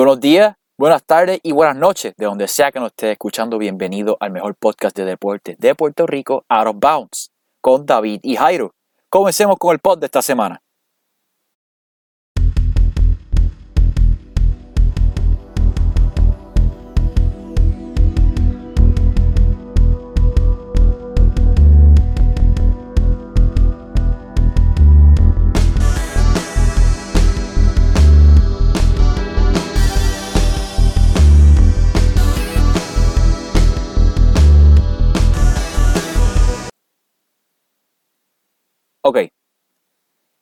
Buenos días, buenas tardes y buenas noches, de donde sea que nos esté escuchando. Bienvenido al mejor podcast de deportes de Puerto Rico, Out of Bounds, con David y Jairo. Comencemos con el pod de esta semana. Ok.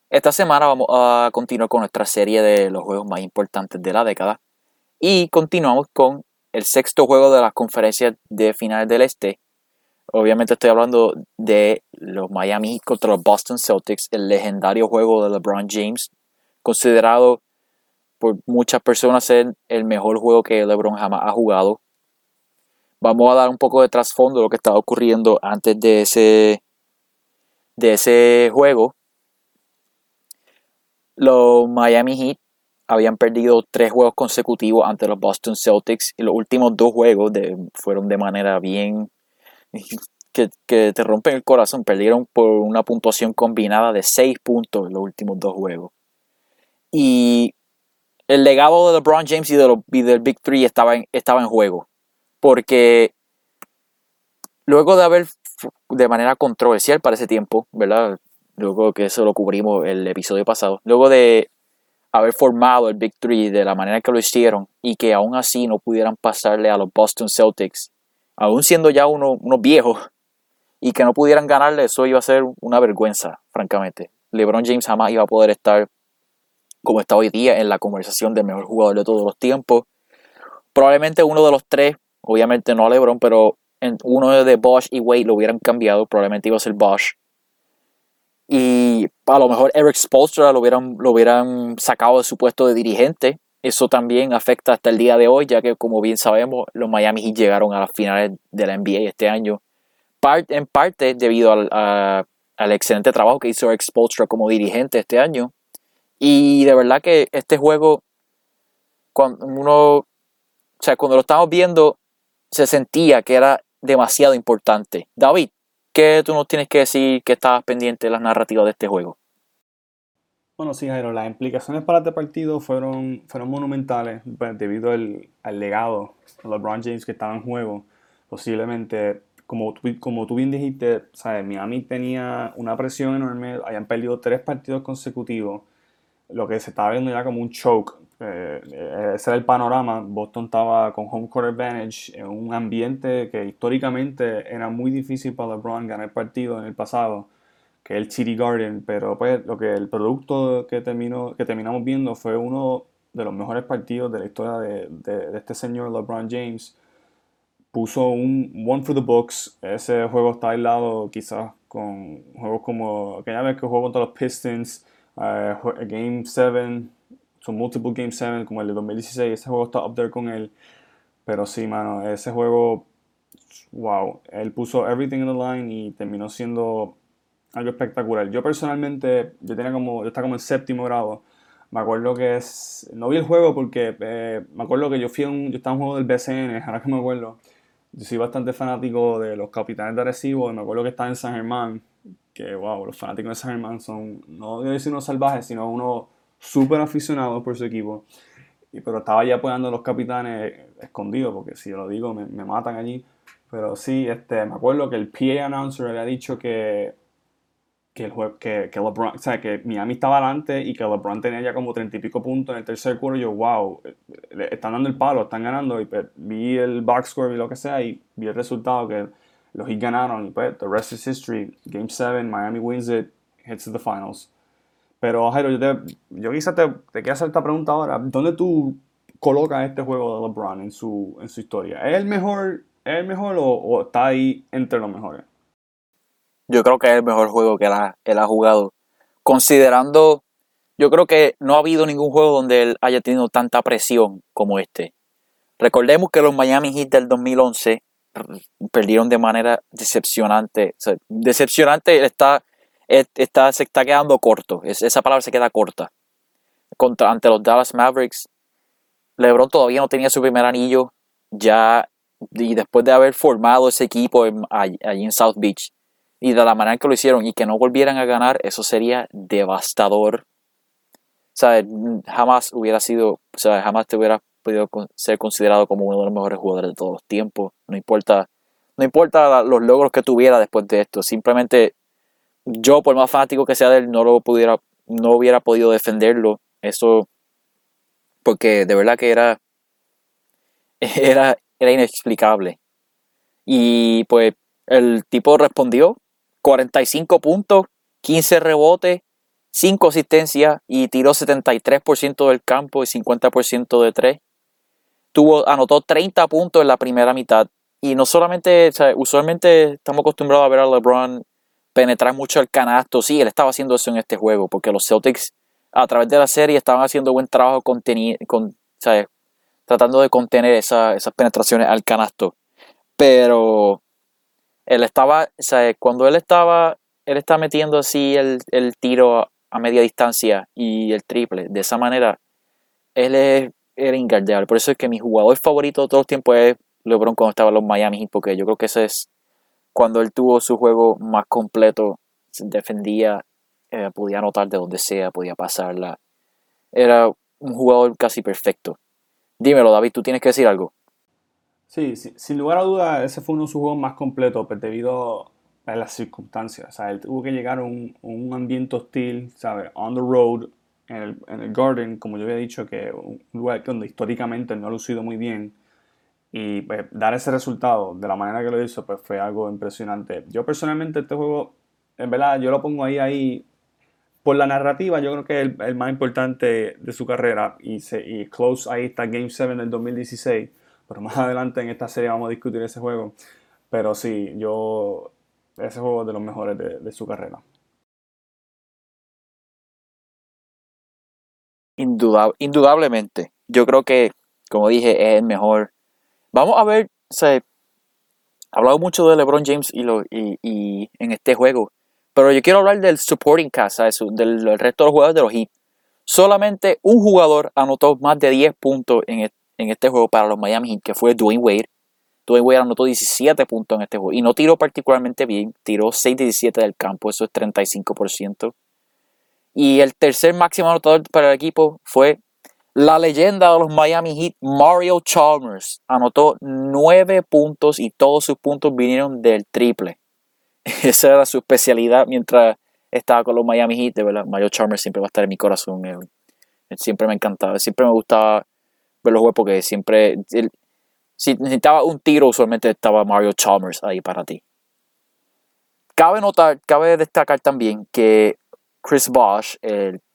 Esta semana vamos a continuar con nuestra serie de los juegos más importantes de la década. Y continuamos con el sexto juego de las conferencias de finales del este. Obviamente estoy hablando de los Miami contra los Boston Celtics, el legendario juego de LeBron James, considerado por muchas personas ser el mejor juego que LeBron jamás ha jugado. Vamos a dar un poco de trasfondo de lo que estaba ocurriendo antes de ese de ese juego, los Miami Heat habían perdido tres juegos consecutivos ante los Boston Celtics y los últimos dos juegos fueron de manera bien que, te rompen el corazón. Perdieron por una puntuación combinada de seis puntos en los últimos dos juegos. Y el legado de LeBron James y, de los, del Big Three estaba estaba en juego. Porque luego de haber de manera controversial para ese tiempo, ¿verdad? Luego que eso lo cubrimos el episodio pasado. Luego de haber formado el Big Three de la manera que lo hicieron y que aún así no pudieran pasarle a los Boston Celtics, aún siendo ya unos viejos, y que no pudieran ganarle, eso iba a ser una vergüenza, francamente. LeBron James jamás iba a poder estar como está hoy día en la conversación del mejor jugador de todos los tiempos. Probablemente uno de los tres, obviamente no a LeBron, pero uno de Bosch y Wade lo hubieran cambiado, probablemente iba a ser Bosch. Y a lo mejor Eric Spolstra lo hubieran, lo hubieran sacado de su puesto de dirigente. Eso también afecta hasta el día de hoy, ya que como bien sabemos, los Miami Heat llegaron a las finales de la NBA este año. en parte debido al, al excelente trabajo que hizo Eric Spolstra como dirigente este año. Y de verdad que este juego, cuando uno, o sea, cuando lo estamos viendo, se sentía que era demasiado importante. David, ¿qué tú nos tienes que decir que estabas pendiente de las narrativas de este juego? Bueno, sí, Jairo, las implicaciones para este partido fueron, fueron monumentales pues, debido al, legado de LeBron James que estaba en juego. Posiblemente, como, como tú bien dijiste, ¿sabes? Miami tenía una presión enorme, habían perdido tres partidos consecutivos, lo que se estaba viendo ya como un choke eh, ese era el panorama. Boston estaba con home court advantage en un ambiente que históricamente era muy difícil para LeBron ganar partido en el pasado, que es el City Garden. Pero pues lo que el producto que, terminó, que terminamos viendo fue uno de los mejores partidos de la historia de, de, este señor LeBron James. Puso un one for the books. Ese juego está aislado quizás con juegos como aquella vez que jugó contra los Pistons, uh, Game 7 son multiple Game 7 como el de 2016. Ese juego está up there con él. Pero sí, mano, ese juego, wow, él puso everything in the line y terminó siendo algo espectacular. Yo personalmente, yo tenía como, yo estaba como en séptimo grado. Me acuerdo que es, no vi el juego porque eh, me acuerdo que yo fui a un, yo estaba en un juego del BCN, ahora que me acuerdo. Yo soy bastante fanático de los capitanes de Arecibo y me acuerdo que estaba en San Germán. Que wow, los fanáticos de San Germán son, no voy a decir unos salvajes, sino unos súper aficionado por su equipo. Y, pero estaba ya apoyando a los capitanes escondidos, porque si yo lo digo me, me, matan allí. Pero sí, este, me acuerdo que el PA announcer había dicho que, que, el que, que, LeBron, o sea, que Miami estaba adelante y que LeBron tenía ya como treinta y pico puntos en el tercer cuarto. Yo, wow, están dando el palo, están ganando. Y pues, vi el box score y lo que sea y vi el resultado que los Heat ganaron. Y pues, the rest is history. Game 7, Miami wins it, hits the finals. Pero, Jairo, yo, te, yo quizás te, quiero hacer esta pregunta ahora. ¿Dónde tú colocas este juego de LeBron en su, en su historia? ¿Es el mejor, es el mejor o, está ahí entre los mejores? Yo creo que es el mejor juego que él ha, ha jugado. Considerando, yo creo que no ha habido ningún juego donde él haya tenido tanta presión como este. Recordemos que los Miami Heat del 2011 perdieron de manera decepcionante. Decepcionante está está, se está quedando corto. esa palabra se queda corta. Contra, ante los Dallas Mavericks, LeBron todavía no tenía su primer anillo, ya y después de haber formado ese equipo allí en South Beach y de la manera que lo hicieron y que no volvieran a ganar, eso sería devastador. sea, Jamás hubiera sido, o sea, jamás te hubiera podido ser considerado como uno de los mejores jugadores de todos los tiempos. No importa, no importa los logros que tuviera después de esto, simplemente yo, por más fanático que sea de él, no lo pudiera, no hubiera podido defenderlo. Eso, porque de verdad que era, era, era inexplicable. Y pues el tipo respondió 45 puntos, 15 rebotes, 5 asistencias y tiró 73% del campo y 50% de 3. Tuvo, anotó 30 puntos en la primera mitad. Y no solamente, usualmente estamos acostumbrados a ver a LeBron penetrar mucho el canasto. Sí, él estaba haciendo eso en este juego, porque los Celtics a través de la serie estaban haciendo buen trabajo con, tratando de contener esas penetraciones al canasto. Pero él estaba, cuando él estaba, él está metiendo así el, tiro a, media distancia y el triple, de esa manera, él es, era ingardeable. Por eso es que mi jugador favorito de todos los tiempos es LeBron cuando estaba en los Miami porque yo creo que ese es cuando él tuvo su juego más completo, se defendía, eh, podía anotar de donde sea, podía pasarla. Era un jugador casi perfecto. Dímelo, David, ¿tú tienes que decir algo? Sí, sin lugar a duda, ese fue uno de sus juegos más completos, pues, debido a las circunstancias. O sea, él tuvo que llegar a un, un ambiente hostil, ¿sabes? On the road, en el, en el, Garden, como yo había dicho, que un lugar donde históricamente no ha lucido muy bien. Y pues, dar ese resultado de la manera que lo hizo, pues fue algo impresionante. Yo personalmente este juego, en verdad, yo lo pongo ahí, ahí, por la narrativa, yo creo que es el, más importante de su carrera. Y, se, y close ahí está Game 7 del 2016. Pero más adelante en esta serie vamos a discutir ese juego. Pero sí, yo, ese juego es de los mejores de, de su carrera. indudablemente. Yo creo que, como dije, es el mejor Vamos a ver, se ha hablado mucho de LeBron James y, lo, y, en este juego, pero yo quiero hablar del supporting cast, del, resto de los jugadores de los Heat. Solamente un jugador anotó más de 10 puntos en, en este juego para los Miami Heat, que fue Dwayne Wade. Dwayne Wade anotó 17 puntos en este juego y no tiró particularmente bien, tiró 6 de 17 del campo, eso es 35%. Y el tercer máximo anotador para el equipo fue la leyenda de los Miami Heat, Mario Chalmers, anotó nueve puntos y todos sus puntos vinieron del triple. Esa era su especialidad mientras estaba con los Miami Heat. De verdad, Mario Chalmers siempre va a estar en mi corazón. siempre me encantaba, siempre me gustaba ver los juegos porque siempre, si necesitaba un tiro, usualmente estaba Mario Chalmers ahí para ti. Cabe notar, cabe destacar también que Chris Bosh,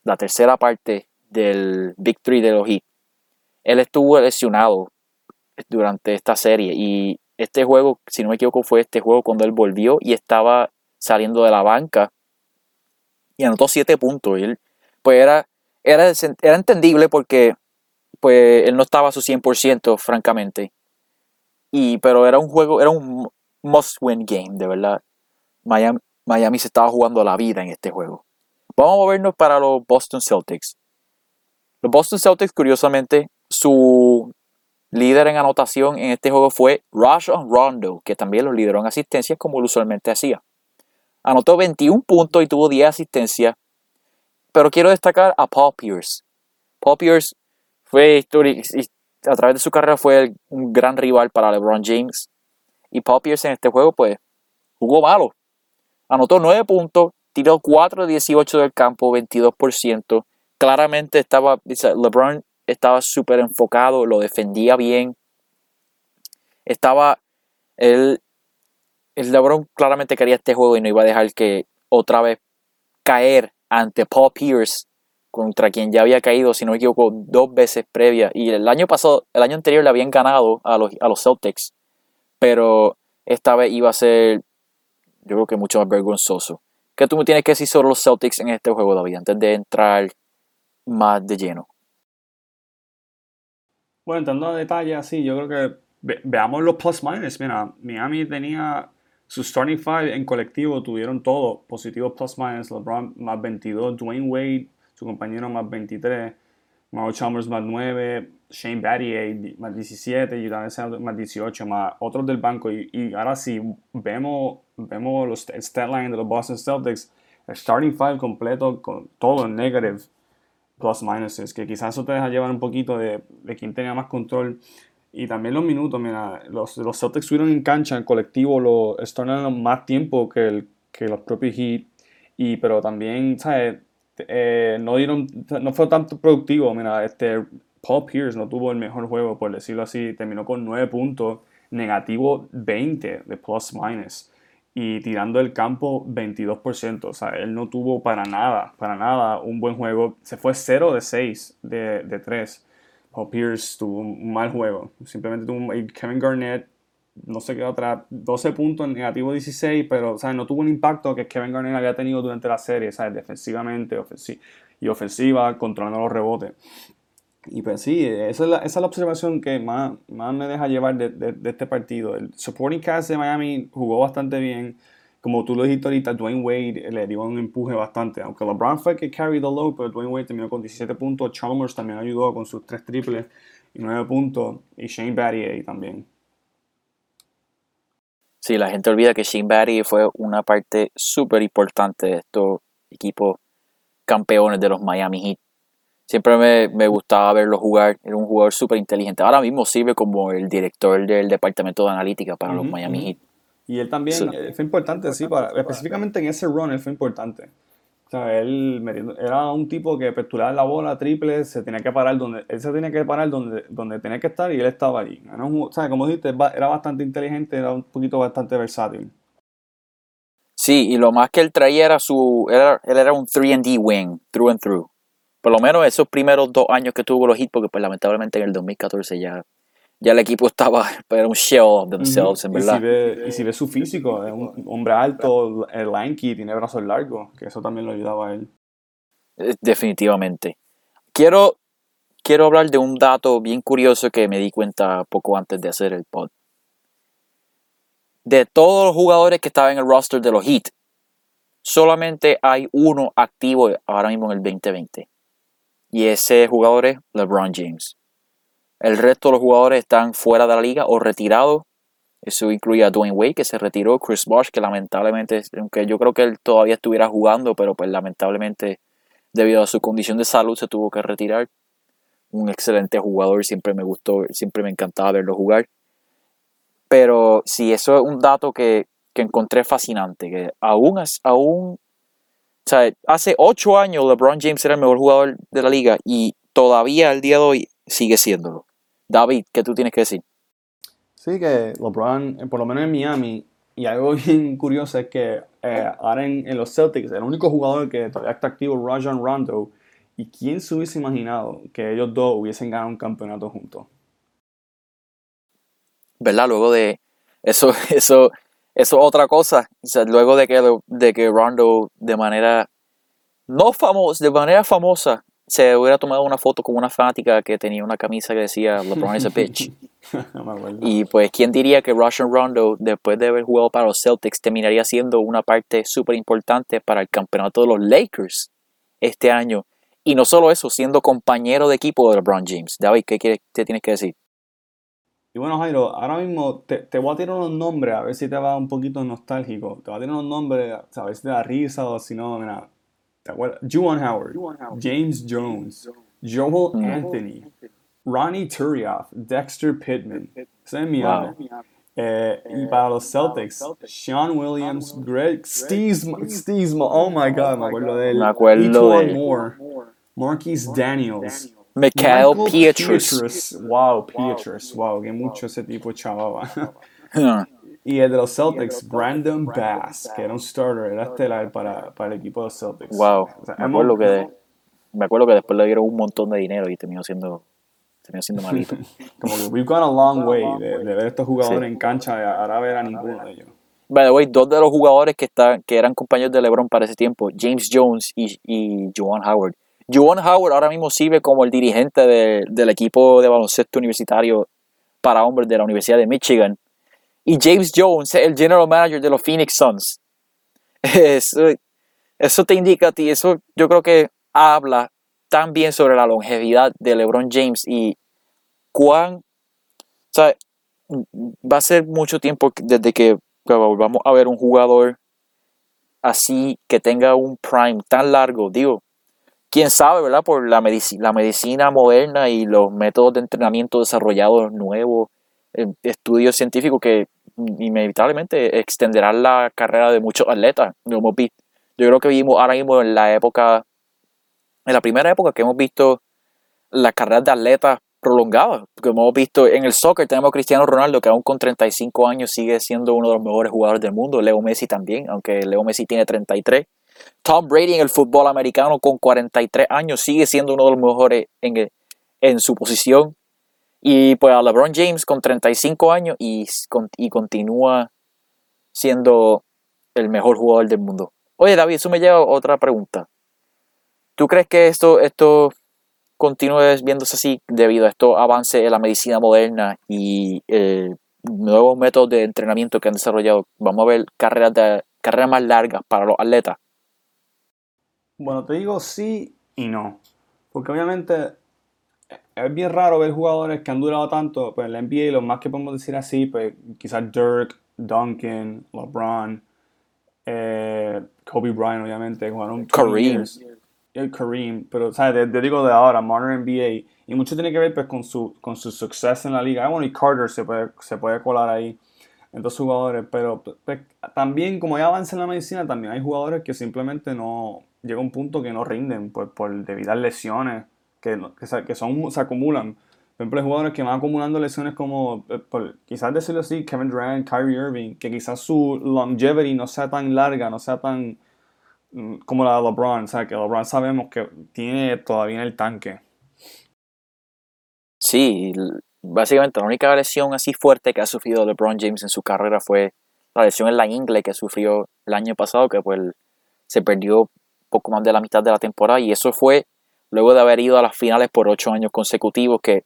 la tercera parte del Victory de los Heat. Él estuvo lesionado durante esta serie y este juego, si no me equivoco, fue este juego cuando él volvió y estaba saliendo de la banca y anotó 7 puntos. Y él, pues era, era, era entendible porque pues él no estaba a su 100%, francamente. Y, pero era un juego, era un must-win game, de verdad. Miami, Miami se estaba jugando la vida en este juego. Vamos a movernos para los Boston Celtics. Los Boston Celtics, curiosamente, su líder en anotación en este juego fue Rajon Rondo, que también los lideró en asistencias como él usualmente hacía. Anotó 21 puntos y tuvo 10 asistencias. Pero quiero destacar a Paul Pierce. Paul Pierce fue a través de su carrera fue un gran rival para LeBron James. Y Paul Pierce en este juego, pues, jugó malo. Anotó 9 puntos, tiró 4 de 18 del campo, 22% claramente estaba, LeBron estaba súper enfocado, lo defendía bien. Estaba, él, el LeBron claramente quería este juego y no iba a dejar que otra vez caer ante Paul Pierce, contra quien ya había caído, si no me equivoco, dos veces previa. Y el año pasado, el año anterior le habían ganado a los, a los Celtics, pero esta vez iba a ser, yo creo que mucho más vergonzoso. ¿Qué tú me tienes que decir sobre los Celtics en este juego, David? Antes de entrar más de lleno. Bueno, entrando a detalle así, yo creo que veamos los plus minus. Mira, Miami tenía su starting five en colectivo, tuvieron todo positivos plus minus. LeBron más 22, Dwayne Wade, su compañero más 23. Mauro Chalmers más 9, Shane Battier más 17, Udonis más 18, más otros del banco. Y, y, ahora sí, vemos, vemos los, stat line de los Boston Celtics, el starting five completo con todo en negative plus minuses, que quizás eso te deja llevar un poquito de, de quién tenía más control. Y también los minutos, mira, los, los Celtics estuvieron en cancha, en colectivo, lo, estuvieron más tiempo que, el, que los propios Heat. Y, pero también, ¿sabes? Eh, no dieron, no fue tanto productivo. Mira, este Paul Pierce no tuvo el mejor juego, por decirlo así. Terminó con 9 puntos, negativo 20 de plus minus. Y tirando el campo 22%. O sea, él no tuvo para nada, para nada un buen juego. Se fue 0 de 6 de, de 3. Paul Pierce tuvo un mal juego. Simplemente tuvo un, Kevin Garnett no sé qué otra, 12 puntos, negativo 16, pero ¿sabes? no tuvo un impacto que Kevin Garnett había tenido durante la serie, ¿sabes? defensivamente y ofensiva, controlando los rebotes. Y pues sí, esa es la, esa es la observación que más, más, me deja llevar de, de, este partido. El supporting cast de Miami jugó bastante bien. Como tú lo dijiste ahorita, Dwayne Wade le dio un empuje bastante. Aunque LeBron fue el que carry the load, pero Dwayne Wade terminó con 17 puntos. Chalmers también ayudó con sus 3 triples y 9 puntos. Y Shane Battier también. Sí, la gente olvida que Shane Battier fue una parte súper importante de estos equipos campeones de los Miami Heat. Siempre me, me gustaba verlo jugar, era un jugador súper inteligente. Ahora mismo sirve como el director del departamento de analítica para los Miami Heat. Y él también fue importante, sí, para, específicamente en ese run él fue importante. O sea, él era un tipo que aperturaba la bola triple, se tenía que parar donde, él se tenía que parar donde, donde tenía que estar y él estaba ahí. o sea, como dijiste, era bastante inteligente, era un poquito bastante versátil. Sí, y lo más que él traía era su, era, él era un 3D wing, through and through. Por lo menos esos primeros dos años que tuvo los hits, porque pues lamentablemente en el 2014 ya ya el equipo estaba, era un shell of themselves, en verdad. Y si, ve, su físico, es un hombre alto, lanky, tiene brazos largos, que eso también lo ayudaba a él. Eh, definitivamente. Quiero, quiero hablar de un dato bien curioso que me di cuenta poco antes de hacer el pod. De todos los jugadores que estaban en el roster de los Heat, solamente hay uno activo ahora mismo en el 2020. Y ese jugador es LeBron James. El resto de los jugadores están fuera de la liga o retirados. Eso incluye a Dwayne Wade, que se retiró, Chris Bosh, que lamentablemente, aunque yo creo que él todavía estuviera jugando, pero pues lamentablemente debido a su condición de salud se tuvo que retirar. Un excelente jugador, siempre me gustó, siempre me encantaba verlo jugar. Pero sí, eso es un dato que, encontré fascinante, que aún, aún o sea, hace ocho años LeBron James era el mejor jugador de la liga y todavía al día de hoy sigue siéndolo. David, ¿qué tú tienes que decir? Sí, que LeBron, eh, por lo menos en Miami, y algo bien curioso es que eh, ahora en, los Celtics, el único jugador que todavía está activo es Rajon Rondo. ¿Y quién se hubiese imaginado que ellos dos hubiesen ganado un campeonato juntos? ¿Verdad? Luego de eso, eso, eso otra cosa. luego de que, de que Rondo de manera no famosa, de manera famosa, se hubiera tomado una foto con una fanática que tenía una camisa que decía LeBron is a bitch. y pues, ¿quién diría que Russian Rondo, después de haber jugado para los Celtics, terminaría siendo una parte súper importante para el campeonato de los Lakers este año? Y no solo eso, siendo compañero de equipo de LeBron James. David, ¿qué, qué, tienes que decir? Y bueno, Jairo, ahora mismo te, te, voy a tirar unos nombres, a ver si te va un poquito nostálgico. Te voy a tirar unos nombres, a ver si te da risa o si no, mira, Juwan Howard, James Jones, Joel mm. Anthony, Ronnie Turioff, Dexter Pittman. Ese eh, y para los Celtics, Sean Williams, Greg Steve, oh my god, me acuerdo de él. Me acuerdo de Moore, Marquis Daniels, Mikhail Pietrus. Wow, Pietrus, wow, que mucho ese tipo chavaba. Y el de los Celtics, Brandon Bass, que era un starter, era estelar para, para el equipo de los Celtics. Wow. me, acuerdo que, me acuerdo que después le dieron un montón de dinero y terminó siendo, terminó siendo malito. Como que we've gone a long way de, ver estos jugadores en cancha y ahora ver a ninguno de ellos. By the way, dos de los jugadores que, está, que eran compañeros de LeBron para ese tiempo, James Jones y, y Joan Howard. Joan Howard ahora mismo sirve como el dirigente de, del equipo de baloncesto universitario para hombres de la Universidad de Michigan y James Jones, el general manager de los Phoenix Suns. Eso, te indica a ti, eso yo creo que habla tan bien sobre la longevidad de LeBron James y cuán, o sea, va a ser mucho tiempo desde que volvamos a ver un jugador así que tenga un prime tan largo, digo, quién sabe, ¿verdad? Por la, medicina moderna y los métodos de entrenamiento desarrollados nuevos, eh, estudios científicos que inevitablemente extenderán la carrera de muchos atletas. Yo creo que vivimos ahora mismo en la época, en la primera época que hemos visto las carreras de atletas prolongadas. Porque hemos visto en el soccer tenemos Cristiano Ronaldo que aún con 35 años sigue siendo uno de los mejores jugadores del mundo. Leo Messi también, aunque Leo Messi tiene 33. Tom Brady en el fútbol americano con 43 años sigue siendo uno de los mejores en, en su posición. Y pues a LeBron James con 35 años y, y continúa siendo el mejor jugador del mundo. Oye David, eso me lleva otra pregunta. ¿Tú crees que esto, esto continúe viéndose así debido a estos avances en la medicina moderna y eh, nuevos métodos de entrenamiento que han desarrollado? Vamos a ver carreras, carreras más largas para los atletas. Bueno, te digo sí y no. Porque obviamente es bien raro ver jugadores que han durado tanto, pues en la NBA, lo más que podemos decir así, pues quizás Dirk, Duncan, LeBron, eh, Kobe Bryant, obviamente, jugaron Kareem. El Kareem, pero ¿sabes? Te, digo de ahora, Modern NBA, y mucho tiene que ver pues, con su, con su suceso en la liga. Ah, bueno, y Carter se puede, se puede colar ahí en dos jugadores, pero pues, también como ya avanza en la medicina, también hay jugadores que simplemente no, llega un punto que no rinden por debido a lesiones que, que, son, se acumulan. Por ejemplo, hay jugadores que van acumulando lesiones como, eh, quizás decirlo así, Kevin Durant, Kyrie Irving, que quizás su longevity no sea tan larga, no sea tan mm, como la de LeBron. O sea, que LeBron sabemos que tiene todavía en el tanque. Sí, básicamente la única lesión así fuerte que ha sufrido LeBron James en su carrera fue la lesión en la ingle que sufrió el año pasado, que pues se perdió poco más de la mitad de la temporada y eso fue luego de haber ido a las finales por ocho años consecutivos que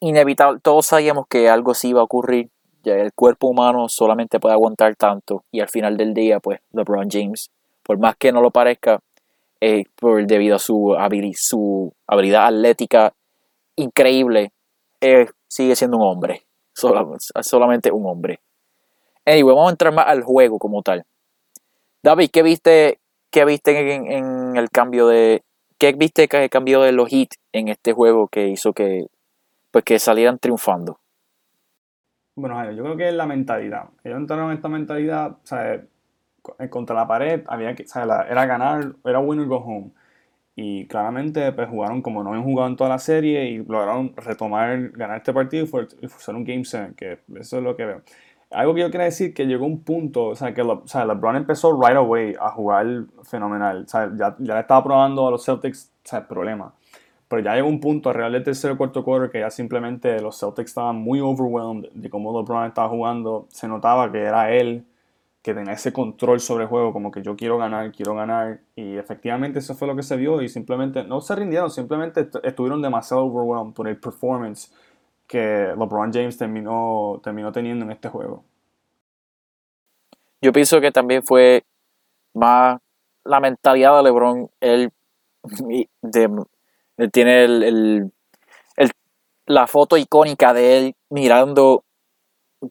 inevitable, todos sabíamos que algo sí iba a ocurrir, ya el cuerpo humano solamente puede aguantar tanto y al final del día pues LeBron James, por más que no lo parezca, eh, por, debido a su, su habilidad atlética increíble, eh, sigue siendo un hombre, solamente un hombre. Anyway, vamos a entrar más al juego como tal. David, ¿qué viste ¿qué viste en, el cambio de. ¿Qué viste que cambió de los hits en este juego que hizo que, pues que salieran triunfando? Bueno, yo creo que es la mentalidad. Ellos entraron en esta mentalidad, o sea, contra la pared, había que, era ganar, era winner go home. Y claramente pues, jugaron como no habían jugado en toda la serie y lograron retomar, ganar este partido y, fue, un Game 7, que eso es lo que veo. Algo que yo quería decir que llegó un punto, o sea, que o sea, LeBron empezó right away a jugar fenomenal. O sea, ya, ya le estaba probando a los Celtics, o sea, el problema. Pero ya llegó un punto, real del tercer o cuarto quarter, que ya simplemente los Celtics estaban muy overwhelmed de cómo LeBron estaba jugando. Se notaba que era él que tenía ese control sobre el juego, como que yo quiero ganar, quiero ganar. Y efectivamente eso fue lo que se vio y simplemente no se rindieron, simplemente estuvieron demasiado overwhelmed por el performance que LeBron James terminó, terminó teniendo en este juego. Yo pienso que también fue más la mentalidad de LeBron. Él, tiene el, la foto icónica de él mirando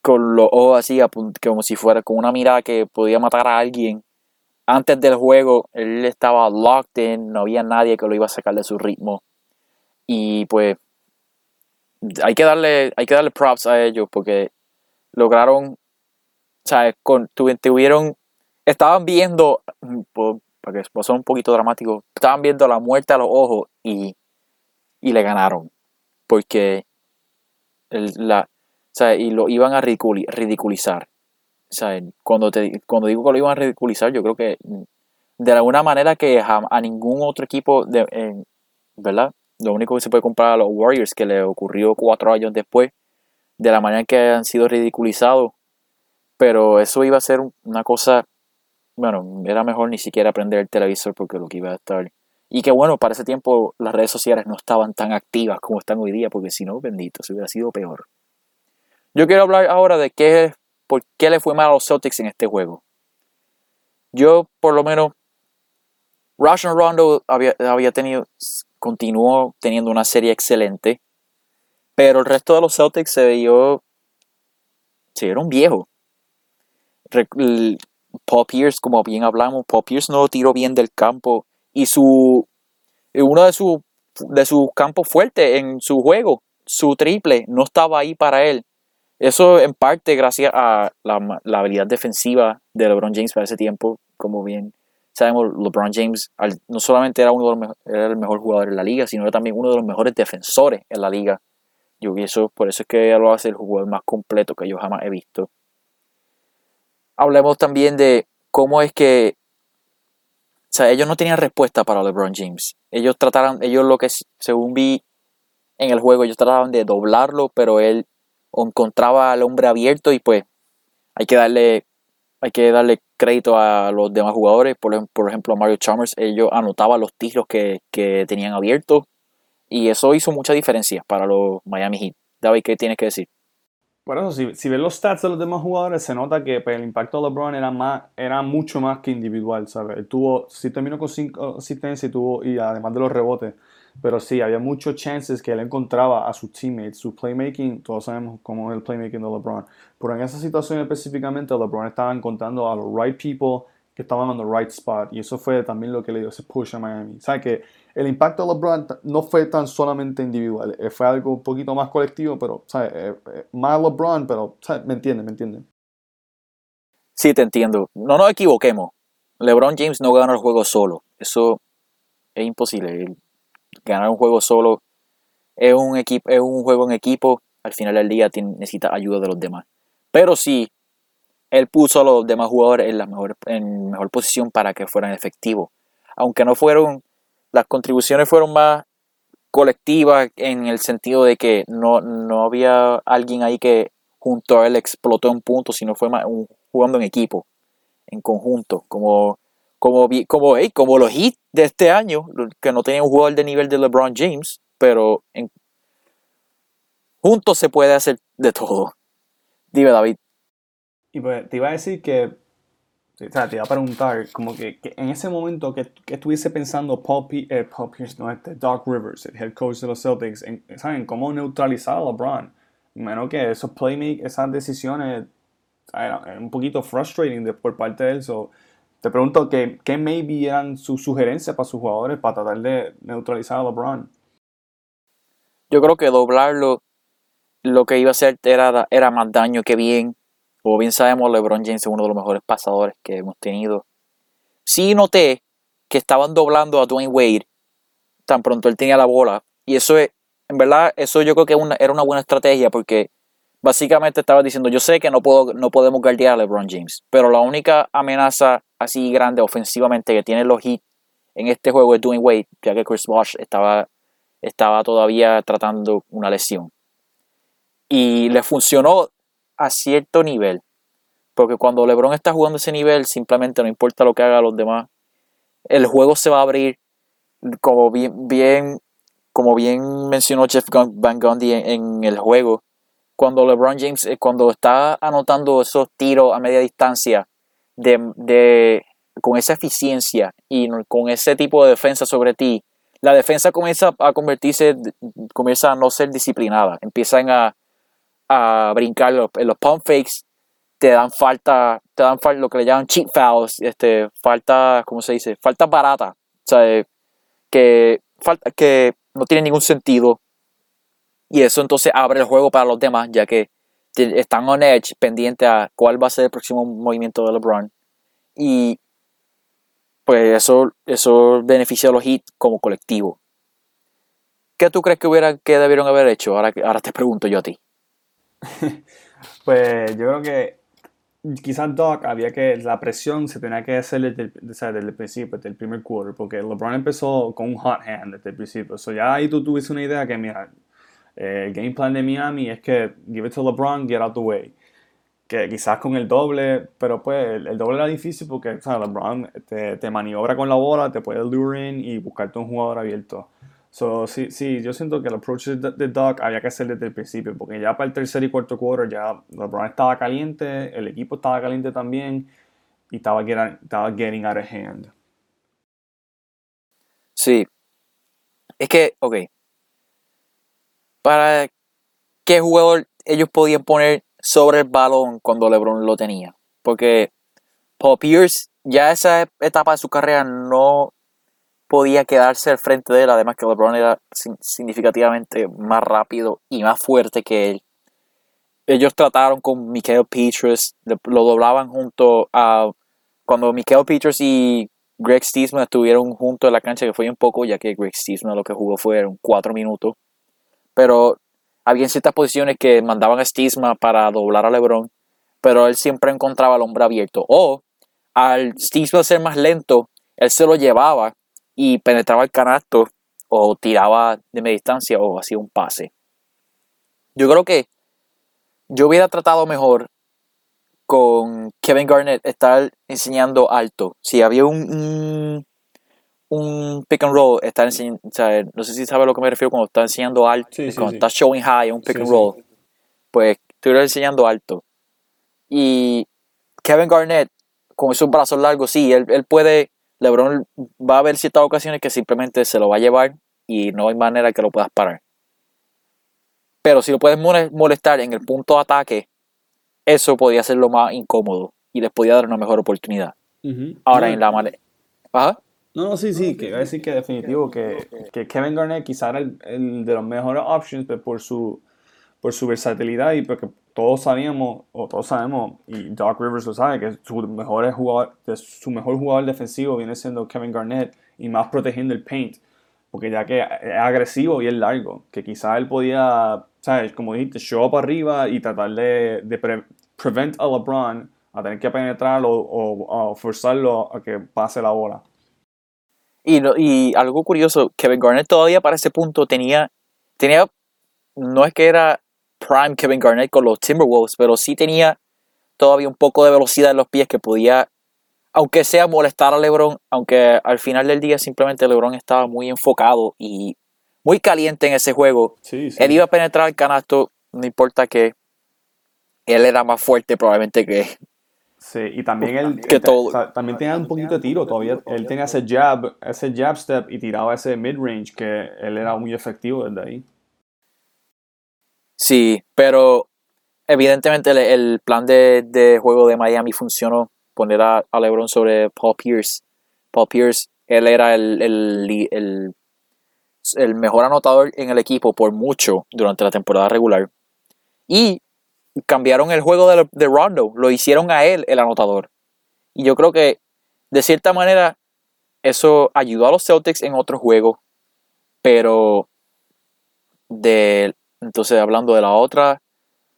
con los ojos así, como si fuera con una mirada que podía matar a alguien. Antes del juego, él estaba locked in, no había nadie que lo iba a sacar de su ritmo. Y pues hay que darle, hay que darle props a ellos porque lograron, o sea, tuvieron, estaban viendo, mm, para que son un poquito dramático, estaban viendo la muerte a los ojos y, y le ganaron. Porque la, o sea, y lo iban a ridiculizar. Sea, cuando, te, cuando digo que lo iban a ridiculizar, yo creo que mm, de alguna manera que a, ningún otro equipo, de, ¿verdad? Lo único que se puede comparar a los Warriors, que le ocurrió cuatro años después, de la manera en que han sido ridiculizados. Pero eso iba a ser una cosa, bueno, era mejor ni siquiera prender el televisor porque lo que iba a estar. Y que bueno, para ese tiempo las redes sociales no estaban tan activas como están hoy día, porque si no, bendito, se hubiera sido peor. Yo quiero hablar ahora de qué, por qué le fue mal a los Celtics en este juego. Yo, por lo menos, Russian Rondo había, había tenido continuó teniendo una serie excelente, pero el resto de los Celtics se vio, se vieron viejos. Paul Pierce, como bien hablamos, Paul Pierce no tiró bien del campo y su uno de sus de campos fuertes en su juego, su triple, no estaba ahí para él. Eso en parte gracias a la, la habilidad defensiva de LeBron James para ese tiempo, como bien sabemos, LeBron James no solamente era, uno de los era el mejor jugador en la liga, sino era también uno de los mejores defensores en la liga. Yo eso, por eso es que lo hace el jugador más completo que yo jamás he visto. Hablemos también de cómo es que o sea, ellos no tenían respuesta para LeBron James. Ellos trataron, ellos lo que según vi en el juego, ellos trataban de doblarlo, pero él encontraba al hombre abierto y pues hay que darle hay que darle crédito a los demás jugadores. Por, ejemplo, a Mario Chalmers, ellos anotaban los tiros que, tenían abiertos. Y eso hizo mucha diferencia para los Miami Heat. David, ¿qué tienes que decir? Por si, si ves los stats de los demás jugadores, se nota que pues, el impacto de LeBron era, más, era mucho más que individual, ¿sabes? tuvo, si terminó con 5 asistencias y, tuvo, y además de los rebotes, pero sí, había muchos chances que él encontraba a sus teammates, su playmaking, todos sabemos cómo es el playmaking de LeBron. Pero en esa situación específicamente, LeBron estaba encontrando a los right people que estaban en the right spot. Y eso fue también lo que le dio ese push a Miami. ¿Sabes que el impacto de LeBron no fue tan solamente individual, eh, fue algo un poquito más colectivo, pero, ¿sabes? Eh, eh, más LeBron, pero, ¿sabes? ¿Me entiendes? ¿Me entiendes? Sí, te entiendo. No nos equivoquemos. LeBron James no gana el juego solo. Eso es imposible ganar un juego solo es un, equipo, es un juego en equipo. Al final del día necesita ayuda de los demás. Pero sí, él puso a los demás jugadores en la mejor, en mejor posición para que fueran efectivos. Aunque no fueron, las contribuciones fueron más colectivas en el sentido de que no, no había alguien ahí que junto a él explotó un punto, sino fue más jugando en equipo, en conjunto, como como, como, como los hits de este año, que no tenían un jugador de nivel de LeBron James, pero juntos se puede hacer de todo. Dime, David. Y pues te iba a decir que, o sea, te iba a preguntar, como que, en ese momento que, que estuviese pensando Paul, eh, Paul Pierce, no, este, Doc Rivers, el head coach de los Celtics, en, ¿saben? Cómo neutralizar a LeBron. Menos que esos playmakers, esas decisiones, un poquito frustrating de, por parte de él. So, te pregunto que, qué maybe eran sus sugerencias para sus jugadores para tratar de neutralizar a LeBron. Yo creo que doblarlo lo que iba a hacer era, más daño que bien. Como bien sabemos, LeBron James es uno de los mejores pasadores que hemos tenido. Sí noté que estaban doblando a Dwayne Wade tan pronto él tenía la bola. Y eso es, en verdad, eso yo creo que era una buena estrategia porque básicamente estaba diciendo, yo sé que no, puedo, no podemos guardiar a LeBron James, pero la única amenaza así grande ofensivamente que tienen los Heat en este juego es Dwayne Wade, ya que Chris Bosh estaba, estaba todavía tratando una lesión. Y le funcionó a cierto nivel, porque cuando LeBron está jugando ese nivel, simplemente no importa lo que haga los demás, el juego se va a abrir como bien, bien como bien mencionó Jeff Van Gundy en el juego, cuando LeBron James, eh, cuando está anotando esos tiros a media distancia de, con esa eficiencia y con ese tipo de defensa sobre ti, la defensa comienza a convertirse, comienza a no ser disciplinada, empiezan a, a brincar los, los pump fakes, te dan falta, te dan falta, lo que le llaman cheap fouls, este, falta, ¿cómo se dice? Falta barata, o sea, que, falta, que no tiene ningún sentido, y eso entonces abre el juego para los demás, ya que están on edge, pendiente a cuál va a ser el próximo movimiento de LeBron. Y pues eso, eso beneficia a los Heat como colectivo. ¿Qué tú crees que, hubiera, que debieron haber hecho? Ahora, ahora te pregunto yo a ti. pues yo creo que quizás Doc había que la presión se tenía que hacer desde el, principio, desde el primer quarter, porque LeBron empezó con un hot hand desde el principio. So ya ahí tú tuviste una idea que, mira, el game plan de Miami es que give it to LeBron, get out the way. Que quizás con el doble, pero pues el, doble era difícil porque LeBron te, te, maniobra con la bola, te puede lure in y buscarte un jugador abierto. So, sí, sí, yo siento que el approach de, Doc había que hacer desde el principio, porque ya para el tercer y cuarto quarter ya LeBron estaba caliente, el equipo estaba caliente también y estaba getting, estaba getting out of hand. Sí, Es que, ok. Para qué jugador ellos podían poner sobre el balón cuando LeBron lo tenía. Porque Paul Pierce ya esa etapa de su carrera no podía quedarse al frente de él. Además que LeBron era significativamente más rápido y más fuerte que él. Ellos trataron con Michael Petrus, lo doblaban junto a... Cuando Michael Petrus y Greg Stiesman estuvieron juntos en la cancha, que fue un poco, ya que Greg Stiesman lo que jugó fueron cuatro minutos. Pero había ciertas posiciones que mandaban a Stiesman para doblar a LeBron, pero él siempre encontraba el hombre abierto. O al Stiesman ser más lento, él se lo llevaba y penetraba el canasto o tiraba de media distancia o hacía un pase. Yo creo que yo hubiera tratado mejor con Kevin Garnett estar enseñando alto. Si había un, pick and roll, estar enseñando, no sé si sabe a lo que me refiero cuando está enseñando alto, cuando está showing high, un pick and roll, pues estuviera enseñando alto. Y Kevin Garnett, con esos brazos largos, sí, él, él puede, LeBron va a haber ciertas ocasiones que simplemente se lo va a llevar y no hay manera que lo puedas parar. Pero si lo puedes molestar en el punto de ataque, eso podía ser lo más incómodo y les podía dar una mejor oportunidad. Ahora, en la manera. No, no, sí, sí, que iba a decir que definitivo que, que Kevin Garnett quizá era el, de los mejores options pero por su, por su versatilidad y porque todos sabíamos, o todos sabemos, y Doc Rivers lo sabe, que su mejor jugador, su mejor jugador defensivo viene siendo Kevin Garnett y más protegiendo el paint, porque ya que es agresivo y es largo, que quizá él podía, ¿sabes? Como dijiste, show up arriba y tratar de, de prevent a LeBron a tener que penetrarlo o, forzarlo a que pase la bola. Y, y algo curioso, Kevin Garnett todavía para ese punto tenía, tenía, no es que era prime Kevin Garnett con los Timberwolves, pero sí tenía todavía un poco de velocidad en los pies que podía, aunque sea molestar a LeBron, aunque al final del día simplemente LeBron estaba muy enfocado y muy caliente en ese juego. Él iba a penetrar el canasto, no importa qué, él era más fuerte probablemente que... Sí, y también él que todo. también tenía un poquito de tiro, todavía él tenía ese jab, ese jab step y tiraba ese mid range que él era muy efectivo desde ahí. Sí, pero evidentemente el, plan de, juego de Miami funcionó, poner a, LeBron sobre Paul Pierce. Paul Pierce, él era el, el, el mejor anotador en el equipo por mucho durante la temporada regular. Y cambiaron el juego de, Rondo, lo hicieron a él el anotador. Y yo creo que de cierta manera eso ayudó a los Celtics en otro juego, pero de entonces hablando de la otra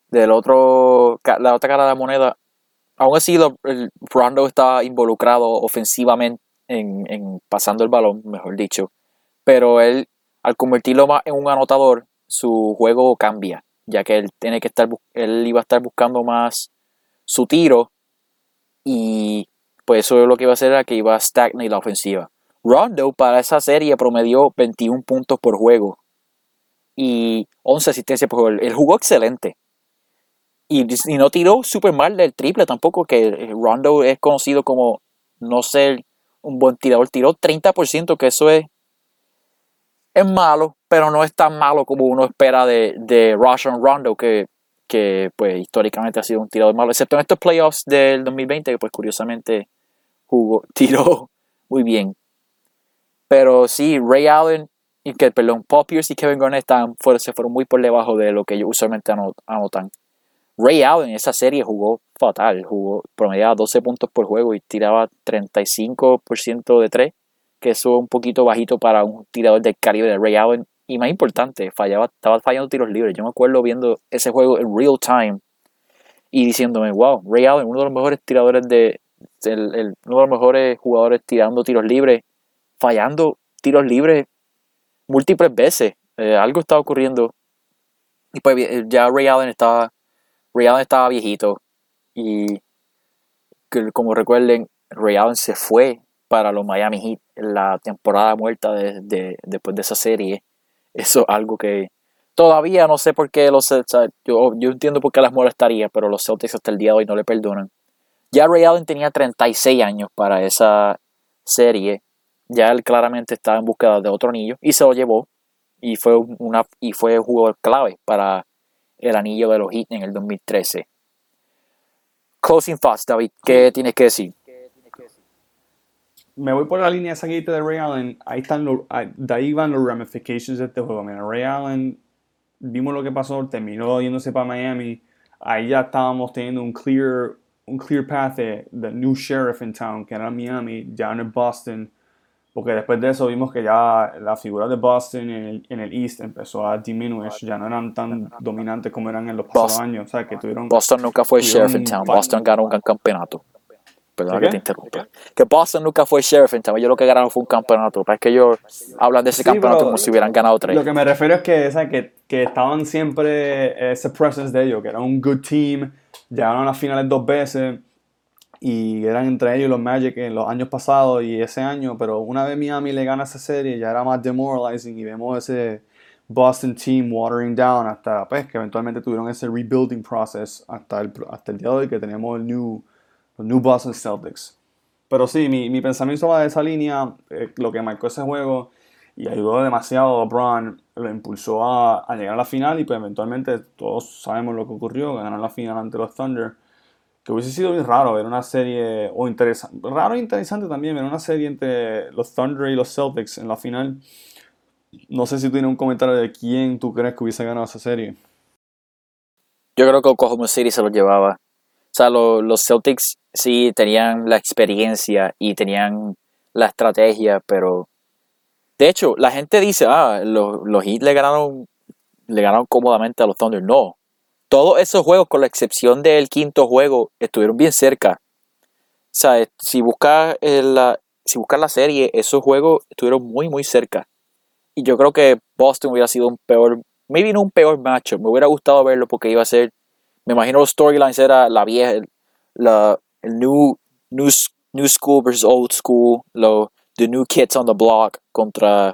del otro la otra cara de la moneda, aún así Rondo estaba involucrado ofensivamente en, en pasando el balón, mejor dicho, pero él al convertirlo más en un anotador, su juego cambia ya que él tiene que estar él iba a estar buscando más su tiro y pues eso es lo que iba a hacer era que iba a stagnar la ofensiva. Rondo para esa serie promedió 21 puntos por juego y 11 asistencias por juego. Él jugó excelente. Y, y no tiró súper mal del triple tampoco, que Rondo es conocido como no ser un buen tirador. Tiró 30%, que eso es es malo, pero no es tan malo como uno espera de, de Rondo, que, que pues históricamente ha sido un tirador malo, excepto en estos playoffs del 2020, que pues curiosamente jugó, tiró muy bien. Pero sí, Ray Allen y que, perdón, Paul Pierce y Kevin Garnett están, se fueron muy por debajo de lo que ellos usualmente anotan. Ray Allen en esa serie jugó fatal, jugó promediaba 12 puntos por juego y tiraba 35% de 3 que eso es un poquito bajito para un tirador del calibre de Ray Allen. Y más importante, fallaba, estaba fallando tiros libres. Yo me acuerdo viendo ese juego en real time y diciéndome, wow, Ray Allen, uno de los mejores tiradores de, uno de los mejores jugadores tirando tiros libres, fallando tiros libres múltiples veces. Eh, algo estaba ocurriendo. Y pues ya Ray Allen estaba, Ray Allen estaba viejito. Y como recuerden, Ray Allen se fue para los Miami Heat la temporada muerta de, después de esa serie. Eso es algo que todavía no sé por qué los yo, yo entiendo por qué las molestaría, pero los Celtics hasta el día de hoy no le perdonan. Ya Ray Allen tenía 36 años para esa serie ya él claramente estaba en búsqueda de otro anillo y se lo llevó y fue una y fue un jugador clave para el anillo de los Heat en el 2013. Closing thoughts, David, ¿qué tienes que decir? Me voy por la línea esa que de Ray Allen. Ahí están los, de ahí van los ramifications de este juego. Mira, Ray Allen, vimos lo que pasó, terminó yéndose para Miami. Ahí ya estábamos teniendo un clear, un clear path de, the new sheriff in town, que era Miami, ya en Boston porque después de eso vimos que ya la figura de Boston en el, en el East empezó a disminuir, ya no eran tan dominantes como eran en los pasados años. O sea, que tuvieron, Boston nunca fue sheriff in town, Boston ganó un campeonato. Perdón que te interrumpa. Que Boston nunca fue sheriff town, yo lo que ganaron fue un campeonato. Para que ellos hablan de ese campeonato como si hubieran ganado tres. Lo que me refiero es que, o que, que estaban siempre ese presence de ellos, que era un good team, llegaron a las finales dos veces y eran entre ellos los Magic en los años pasados y ese año, pero una vez Miami le gana esa serie ya era más demoralizing y vemos ese Boston team watering down hasta pues, que eventualmente tuvieron ese rebuilding process hasta el, hasta el día de hoy que tenemos el new, new Boston Celtics. Pero sí, mi, mi pensamiento va de esa línea, eh, lo que marcó ese juego y ayudó demasiado a LeBron, lo impulsó a, a, llegar a la final y pues eventualmente todos sabemos lo que ocurrió, ganaron la final ante los Thunder que hubiese sido bien raro ver una serie, o interesante, raro e interesante también ver una serie entre los Thunder y los Celtics en la final. No sé si tú tienes un comentario de quién tú crees que hubiese ganado esa serie. Yo creo que Oklahoma City se lo llevaba. O sea, los Celtics sí tenían la experiencia y tenían la estrategia, pero de hecho, la gente dice, ah, los, los Heat le ganaron, le ganaron cómodamente a los Thunder. No, todos esos juegos, con la excepción del quinto juego, estuvieron bien cerca. O sea, si buscas la, si la serie, esos juegos estuvieron muy, muy cerca. Y yo creo que Boston hubiera sido un peor, maybe no un peor macho. Me hubiera gustado verlo porque iba a ser, me imagino los storylines era la vieja, la, el new, new, new school versus old school, lo, the new kids on the block contra,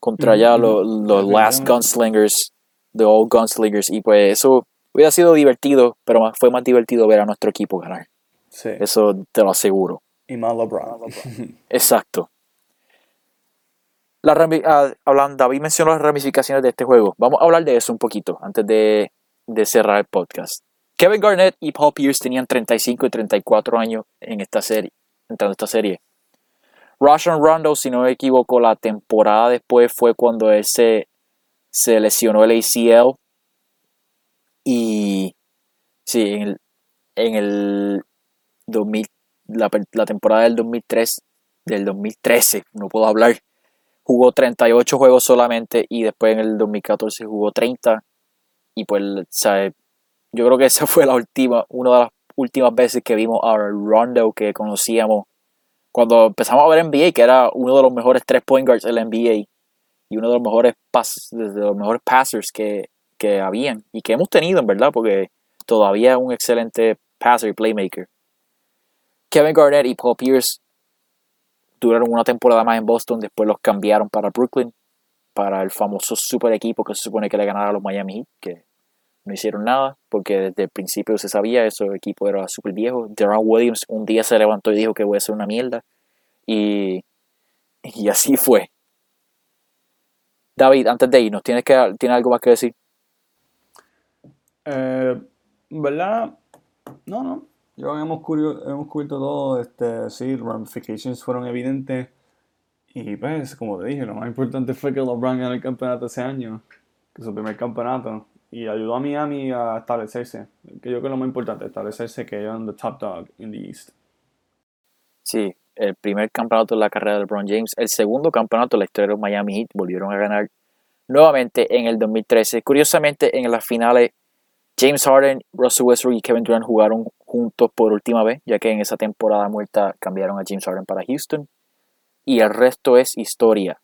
contra ya los, los last gunslingers, the old gunslingers. Y pues eso Hubiera sido divertido, pero fue más divertido ver a nuestro equipo ganar. Sí. Eso te lo aseguro. Y más LeBron. Exacto. La, hablando, David mencionó las ramificaciones de este juego. Vamos a hablar de eso un poquito antes de, de cerrar el podcast. Kevin Garnett y Paul Pierce tenían 35 y 34 años en esta serie, entrando esta serie. Russian Rondo, si no me equivoco, la temporada después fue cuando él se, se lesionó el ACL y sí, en el, en el 2000, la, la temporada del 2003, del 2013, no puedo hablar, jugó 38 juegos solamente y después en el 2014 jugó 30 y pues, yo creo que esa fue la última, una de las últimas veces que vimos a Rondo que conocíamos cuando empezamos a ver NBA, que era uno de los mejores tres point guards de la NBA y uno de los mejores pas, de los mejores passers que, que habían y que hemos tenido en verdad, porque todavía es un excelente passer y playmaker. Kevin Garnett y Paul Pierce duraron una temporada más en Boston, después los cambiaron para Brooklyn, para el famoso super equipo que se supone que le ganara a los Miami Heat, que no hicieron nada, porque desde el principio se sabía, ese equipo era súper viejo. Deron Williams un día se levantó y dijo que voy a ser una mierda, y, y así fue. David, antes de irnos, ¿tienes, que, ¿tienes algo más que decir? Eh, ¿Verdad? No, no. Yo hemos, hemos cubierto todo. Este, sí, ramifications fueron evidentes. Y pues, como te dije, lo más importante fue que LeBron ganó el campeonato ese año, que su primer campeonato, y ayudó a Miami a establecerse. Que yo creo que lo más importante, establecerse que ellos the top dog in the East. Sí, el primer campeonato de la carrera de LeBron James, el segundo campeonato de la historia de los Miami Heat, volvieron a ganar nuevamente en el 2013. Curiosamente, en las finales James Harden, Russell Westbrook y Kevin Durant jugaron juntos por última vez, ya que en esa temporada muerta cambiaron a James Harden para Houston. Y el resto es historia.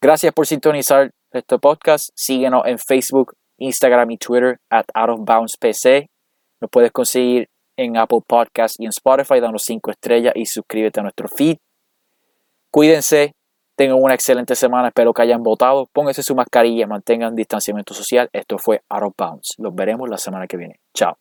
Gracias por sintonizar este podcast. Síguenos en Facebook, Instagram y Twitter at Out of Bounds PC. Nos puedes conseguir en Apple Podcasts y en Spotify, danos 5 estrellas y suscríbete a nuestro feed. Cuídense, Tengan una excelente semana, espero que hayan votado. Pónganse su mascarilla, mantengan distanciamiento social. Esto fue Out of Bounds. Los veremos la semana que viene. Chao.